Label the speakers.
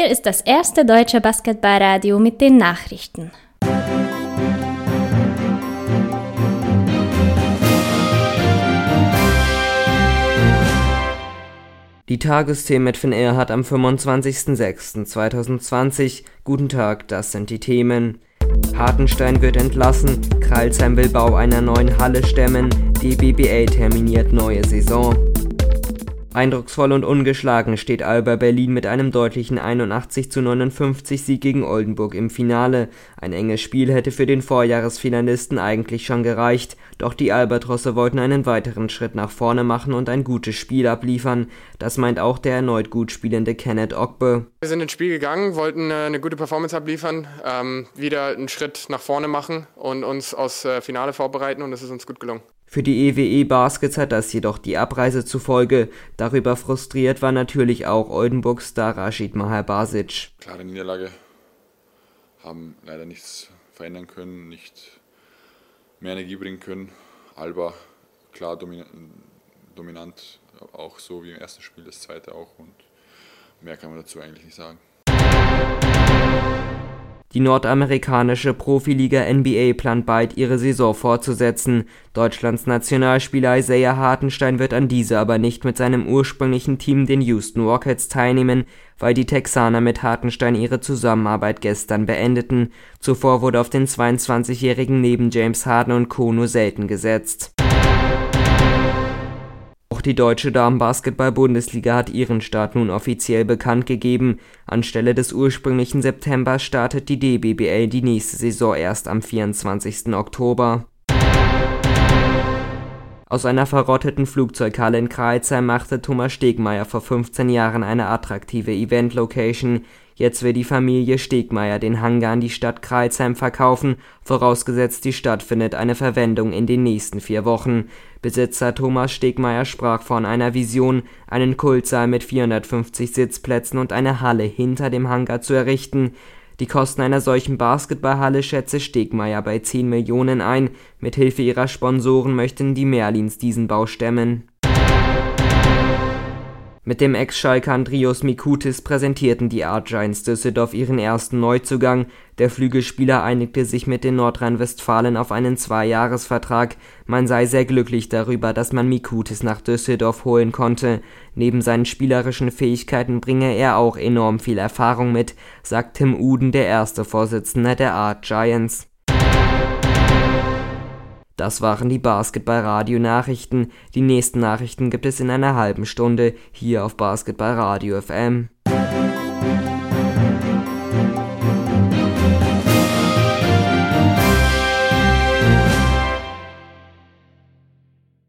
Speaker 1: hier ist das erste deutsche Basketballradio mit den Nachrichten.
Speaker 2: Die Tagesthemen mit Finn Erhardt am 25.06.2020. Guten Tag, das sind die Themen. Hartenstein wird entlassen, Kreilsheim will Bau einer neuen Halle stemmen, die BBA terminiert neue Saison. Eindrucksvoll und ungeschlagen steht Alba Berlin mit einem deutlichen 81 zu 59 Sieg gegen Oldenburg im Finale. Ein enges Spiel hätte für den Vorjahresfinalisten eigentlich schon gereicht, doch die Albatrosse wollten einen weiteren Schritt nach vorne machen und ein gutes Spiel abliefern. Das meint auch der erneut gut spielende Kenneth Ogbe.
Speaker 3: Wir sind ins Spiel gegangen, wollten äh, eine gute Performance abliefern, ähm, wieder einen Schritt nach vorne machen und uns aufs äh, Finale vorbereiten und es ist uns gut gelungen.
Speaker 2: Für die EWE Baskets hat das jedoch die Abreise zufolge. Darüber frustriert war natürlich auch Oldenburgs Star Rashid Mahar Basic.
Speaker 4: Klare Niederlage, haben leider nichts verändern können, nicht mehr Energie bringen können. Alba klar dominant, auch so wie im ersten Spiel, das zweite auch und mehr kann man dazu eigentlich nicht sagen.
Speaker 2: Die nordamerikanische Profiliga NBA plant bald ihre Saison fortzusetzen. Deutschlands Nationalspieler Isaiah Hartenstein wird an dieser aber nicht mit seinem ursprünglichen Team den Houston Rockets teilnehmen, weil die Texaner mit Hartenstein ihre Zusammenarbeit gestern beendeten. Zuvor wurde auf den 22-Jährigen neben James Harden und Co. nur selten gesetzt auch die deutsche Damenbasketball-Bundesliga hat ihren Start nun offiziell bekannt gegeben. Anstelle des ursprünglichen Septembers startet die DBBL die nächste Saison erst am 24. Oktober. Aus einer verrotteten Flugzeughalle in Kreilsheim machte Thomas Stegmeier vor 15 Jahren eine attraktive Event-Location. Jetzt will die Familie Stegmeier den Hangar an die Stadt Kreilsheim verkaufen, vorausgesetzt die Stadt findet eine Verwendung in den nächsten vier Wochen. Besitzer Thomas Stegmeier sprach von einer Vision, einen Kultsaal mit 450 Sitzplätzen und eine Halle hinter dem Hangar zu errichten. Die Kosten einer solchen Basketballhalle schätze Stegmeier bei 10 Millionen ein. Mit Hilfe ihrer Sponsoren möchten die Merlins diesen Bau stemmen mit dem Ex-Schalker Andrius Mikutis präsentierten die Art Giants Düsseldorf ihren ersten Neuzugang. Der Flügelspieler einigte sich mit den Nordrhein-Westfalen auf einen Zweijahresvertrag. Man sei sehr glücklich darüber, dass man Mikutis nach Düsseldorf holen konnte. Neben seinen spielerischen Fähigkeiten bringe er auch enorm viel Erfahrung mit, sagt Tim Uden, der erste Vorsitzende der Art Giants das waren die Basketball-Radio-Nachrichten. Die nächsten Nachrichten gibt es in einer halben Stunde hier auf Basketball Radio FM.